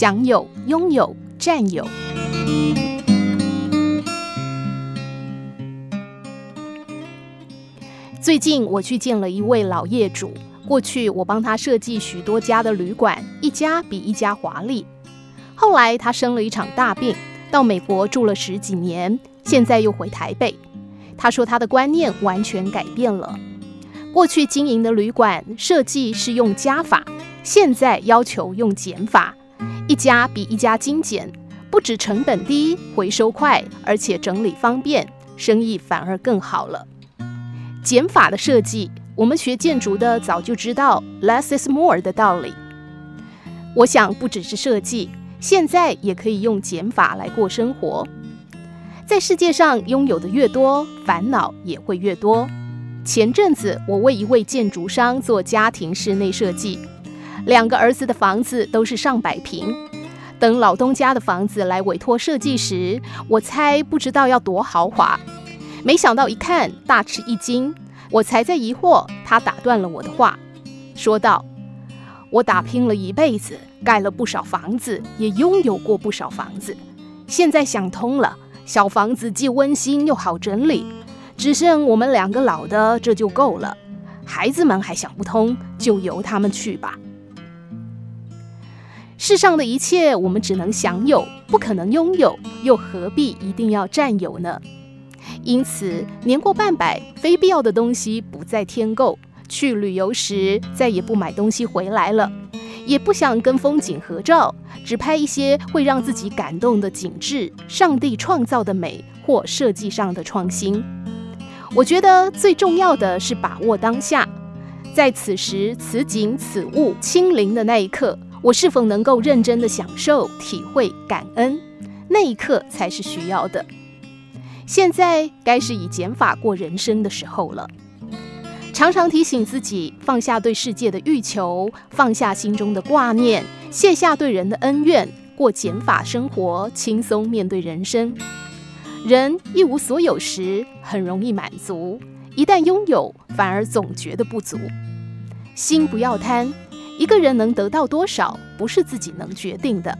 享有、拥有、占有。最近我去见了一位老业主，过去我帮他设计许多家的旅馆，一家比一家华丽。后来他生了一场大病，到美国住了十几年，现在又回台北。他说他的观念完全改变了，过去经营的旅馆设计是用加法，现在要求用减法，一家比一家精简，不止成本低、回收快，而且整理方便，生意反而更好了。减法的设计，我们学建筑的早就知道 “less is more” 的道理。我想不只是设计，现在也可以用减法来过生活。在世界上，拥有的越多，烦恼也会越多。前阵子，我为一位建筑商做家庭室内设计，两个儿子的房子都是上百平。等老东家的房子来委托设计时，我猜不知道要多豪华。没想到一看，大吃一惊。我才在疑惑，他打断了我的话，说道：“我打拼了一辈子，盖了不少房子，也拥有过不少房子。现在想通了，小房子既温馨又好整理，只剩我们两个老的，这就够了。孩子们还想不通，就由他们去吧。世上的一切，我们只能享有，不可能拥有，又何必一定要占有呢？”因此，年过半百，非必要的东西不再添购。去旅游时，再也不买东西回来了，也不想跟风景合照，只拍一些会让自己感动的景致、上帝创造的美或设计上的创新。我觉得最重要的是把握当下，在此时此景此物亲临的那一刻，我是否能够认真的享受、体会、感恩？那一刻才是需要的。现在该是以减法过人生的时候了。常常提醒自己放下对世界的欲求，放下心中的挂念，卸下对人的恩怨，过减法生活，轻松面对人生。人一无所有时，很容易满足；一旦拥有，反而总觉得不足。心不要贪，一个人能得到多少，不是自己能决定的。